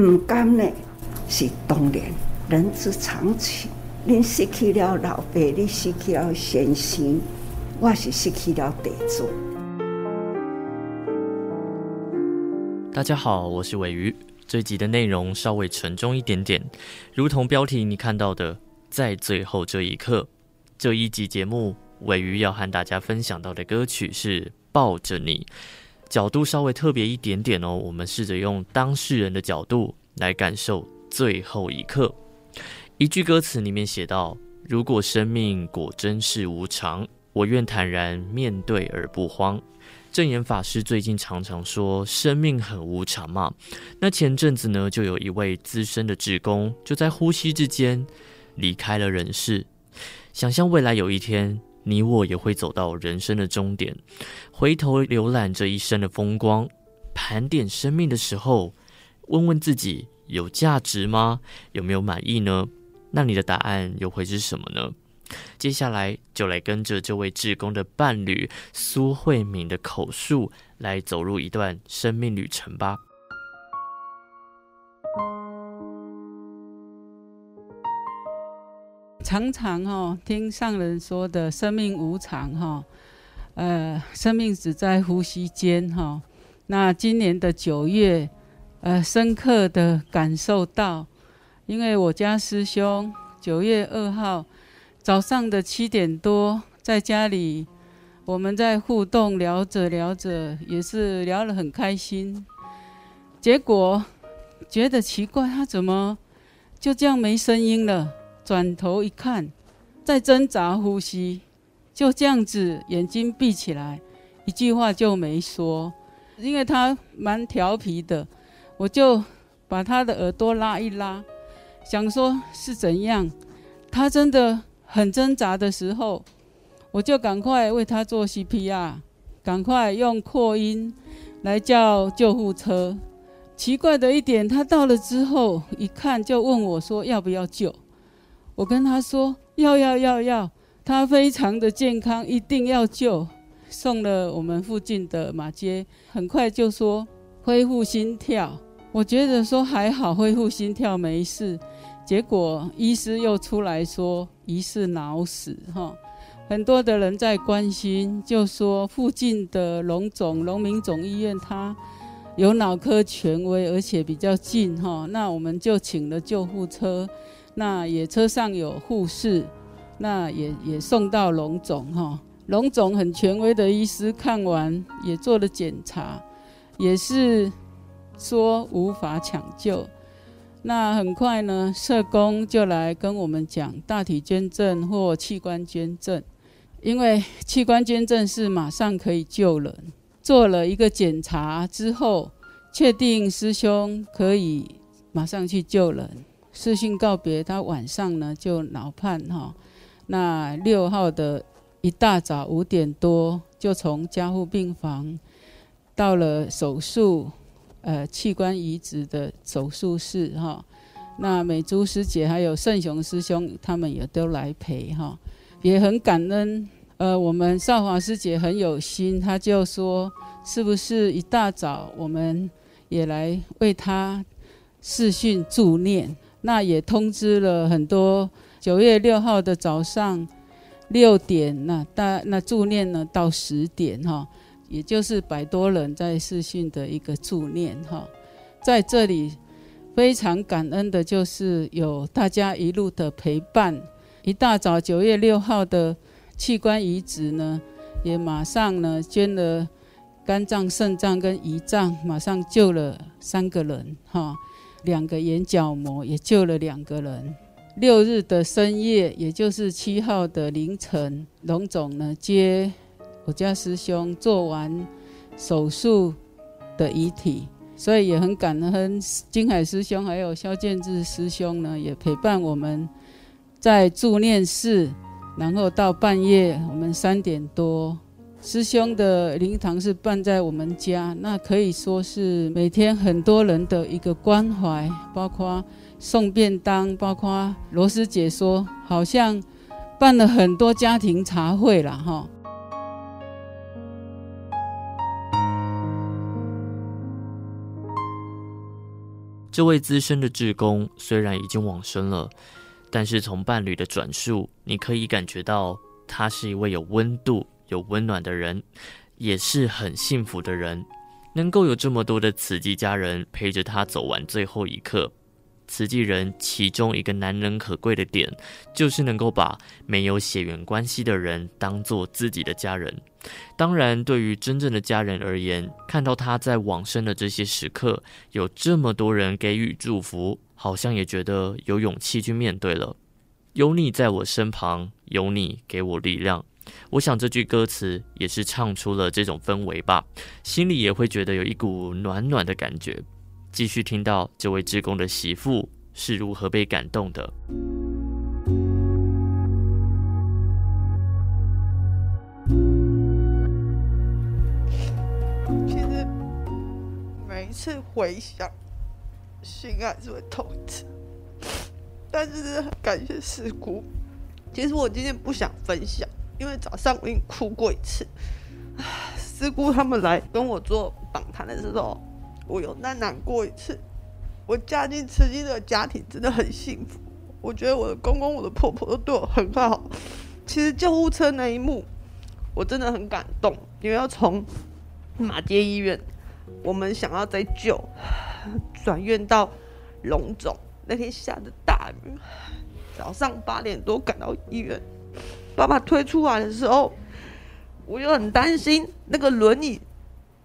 唔甘呢，是当然，人之常情。你失去了老爸，你失去了先生，我是失去了地主。大家好，我是鮪鱼。这集的内容稍微沉重一点点，如同标题你看到的，在最后这一刻。这一集节目，鮪鱼要和大家分享到的歌曲是《抱着你》，角度稍微特别一点点哦。我们试着用当事人的角度来感受最后一刻。一句歌词里面写道：“如果生命果真是无常，我愿坦然面对而不慌。”证严法师最近常常说生命很无常嘛。那前阵子呢，就有一位资深的志工就在呼吸之间离开了人世。想象未来有一天，你我也会走到人生的终点，回头浏览这一生的风光，盘点生命的时候，问问自己有价值吗？有没有满意呢？那你的答案又会是什么呢？接下来就来跟着这位志工的伴侣苏慧敏的口述，来走入一段生命旅程吧。常常哈听上人说的生命无常哈，呃，生命只在呼吸间哈。那今年的九月，呃，深刻的感受到，因为我家师兄九月二号。早上的七点多，在家里，我们在互动聊着聊着，也是聊得很开心。结果觉得奇怪，他怎么就这样没声音了？转头一看，在挣扎呼吸，就这样子眼睛闭起来，一句话就没说。因为他蛮调皮的，我就把他的耳朵拉一拉，想说是怎样。他真的。很挣扎的时候，我就赶快为他做 CPR，赶快用扩音来叫救护车。奇怪的一点，他到了之后一看就问我说要不要救。我跟他说要要要要，他非常的健康，一定要救。送了我们附近的马街，很快就说恢复心跳。我觉得说还好，恢复心跳没事。结果医师又出来说疑似脑死哈，很多的人在关心，就说附近的龙总龙民总医院他有脑科权威，而且比较近哈，那我们就请了救护车，那也车上有护士，那也也送到龙总哈，龙总很权威的医师看完也做了检查，也是说无法抢救。那很快呢，社工就来跟我们讲大体捐赠或器官捐赠，因为器官捐赠是马上可以救人。做了一个检查之后，确定师兄可以马上去救人。视讯告别，他晚上呢就脑判哈。那六号的一大早五点多，就从加护病房到了手术。呃，器官移植的手术室哈，那美珠师姐还有圣雄师兄，他们也都来陪哈，也很感恩。呃，我们少华师姐很有心，她就说，是不是一大早我们也来为他视讯助念？那也通知了很多。九月六号的早上六点，那大那助念呢到十点哈。也就是百多人在视讯的一个助念哈，在这里非常感恩的就是有大家一路的陪伴。一大早九月六号的器官移植呢，也马上呢捐了肝脏、肾脏跟胰脏，马上救了三个人哈，两个眼角膜也救了两个人。六日的深夜，也就是七号的凌晨，龙总呢接。我家师兄做完手术的遗体，所以也很感恩金海师兄还有肖建志师兄呢，也陪伴我们在助念室，然后到半夜我们三点多，师兄的灵堂是办在我们家，那可以说是每天很多人的一个关怀，包括送便当，包括罗师姐说好像办了很多家庭茶会了哈。这位资深的志工虽然已经往生了，但是从伴侣的转述，你可以感觉到他是一位有温度、有温暖的人，也是很幸福的人，能够有这么多的慈济家人陪着他走完最后一刻。慈济人其中一个难能可贵的点，就是能够把没有血缘关系的人当做自己的家人。当然，对于真正的家人而言，看到他在往生的这些时刻，有这么多人给予祝福，好像也觉得有勇气去面对了。有你在我身旁，有你给我力量。我想这句歌词也是唱出了这种氛围吧，心里也会觉得有一股暖暖的感觉。继续听到这位志工的媳妇是如何被感动的。其实每一次回想，心还是会痛一。但是感谢师姑。其实我今天不想分享，因为早上我已经哭过一次。师姑他们来跟我做访谈的时候。我有那难过一次，我嫁进慈济的家庭真的很幸福。我觉得我的公公、我的婆婆都对我很好。其实救护车那一幕，我真的很感动，因为要从马街医院，我们想要再救，转院到龙总。那天下着大雨，早上八点多赶到医院，爸爸推出来的时候，我又很担心那个轮椅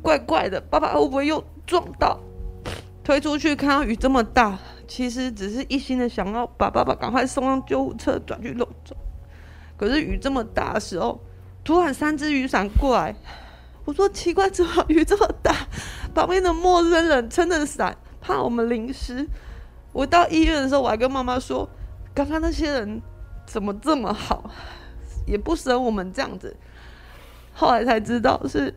怪怪的，爸爸会不会又？撞到，推出去看到雨这么大，其实只是一心的想要把爸爸赶快送上救护车转去龙总。可是雨这么大的时候，突然三只雨伞过来，我说奇怪，怎么雨这么大？旁边的陌生人撑着伞，怕我们淋湿。我到医院的时候，我还跟妈妈说，刚刚那些人怎么这么好，也不舍我们这样子。后来才知道是。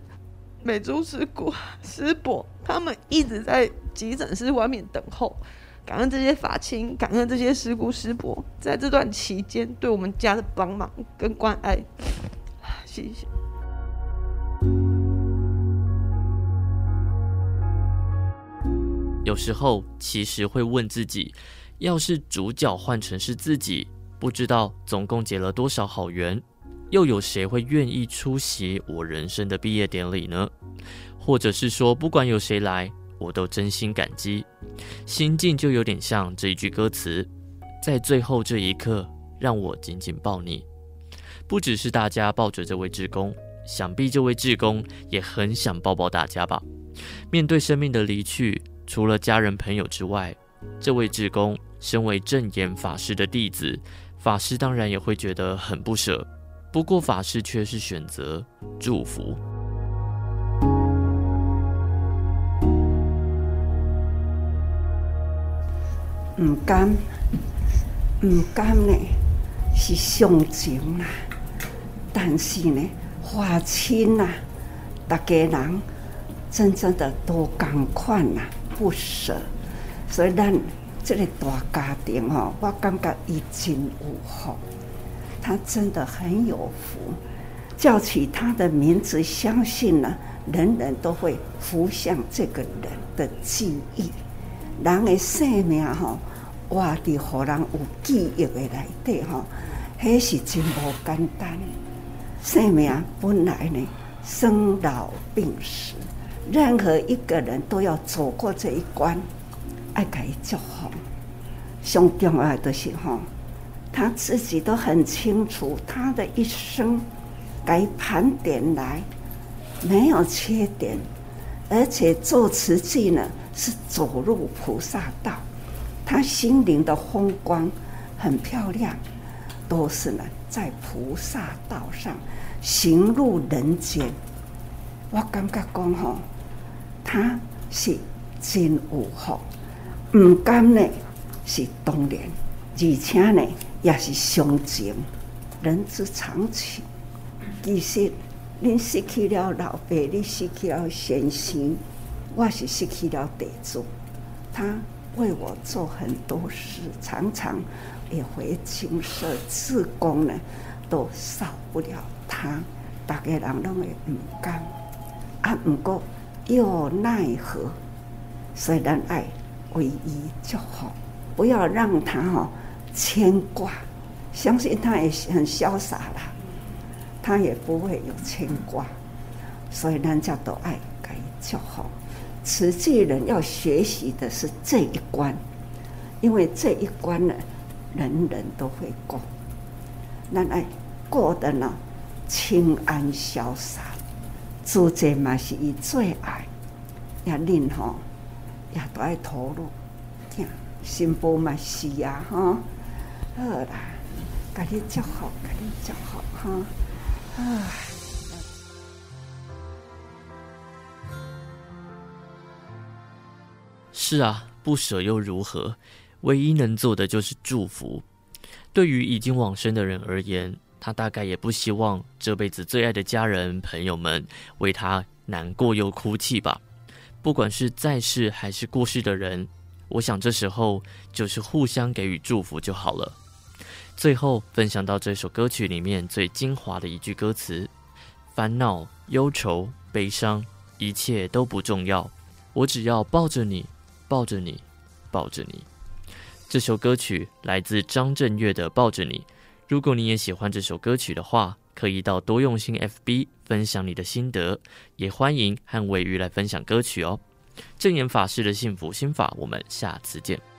美珠师姑、师伯，他们一直在急诊室外面等候。感恩这些法亲，感恩这些师姑师伯，在这段期间对我们家的帮忙跟关爱，谢谢。有时候其实会问自己，要是主角换成是自己，不知道总共结了多少好缘。又有谁会愿意出席我人生的毕业典礼呢？或者是说，不管有谁来，我都真心感激。心境就有点像这一句歌词，在最后这一刻，让我紧紧抱你。不只是大家抱着这位志工，想必这位志工也很想抱抱大家吧。面对生命的离去，除了家人朋友之外，这位志工身为正言法师的弟子，法师当然也会觉得很不舍。不过法师却是选择祝福。唔甘，唔甘呢是上情啦，但是呢，法亲呐，大家人真正的都共款呐，不舍。所以咱这个大家庭哦，我感觉已经有福。他真的很有福，叫起他的名字，相信呢，人人都会浮想这个人的记忆。人的生命哈，活的互人有记忆的来对哈，还是真不简单。生命本来呢，生老病死，任何一个人都要走过这一关，爱给祝福。上重要的是哈。他自己都很清楚，他的一生改盘点来没有缺点，而且做慈济呢是走入菩萨道，他心灵的风光很漂亮，都是呢在菩萨道上行入人间。我感觉讲吼，他是真有福，唔甘呢是当然，而且呢。也是伤情，人之常情。其实，你失去了老爸，你失去了先生，我是失去了地主。他为我做很多事，常常也会请社自工呢，都少不了他。大家人拢会唔甘，啊，不过又奈何？虽然爱唯一就好，不要让他哈牵挂。相信他也很潇洒啦，他也不会有牵挂，所以人家都爱给祝福。慈济人要学习的是这一关，因为这一关呢，人人都会过。那来过得呢，清安潇洒，做这嘛是伊最爱，要令吼也都爱投入，听新妇嘛是呀，哈，好啦。感觉较好，感觉较好哈！是啊，不舍又如何？唯一能做的就是祝福。对于已经往生的人而言，他大概也不希望这辈子最爱的家人朋友们为他难过又哭泣吧。不管是在世还是过世的人，我想这时候就是互相给予祝福就好了。最后分享到这首歌曲里面最精华的一句歌词：“烦恼、忧愁、悲伤，一切都不重要，我只要抱着你，抱着你，抱着你。”这首歌曲来自张震岳的《抱着你》。如果你也喜欢这首歌曲的话，可以到多用心 FB 分享你的心得，也欢迎和尾鱼来分享歌曲哦。正言法师的幸福心法，我们下次见。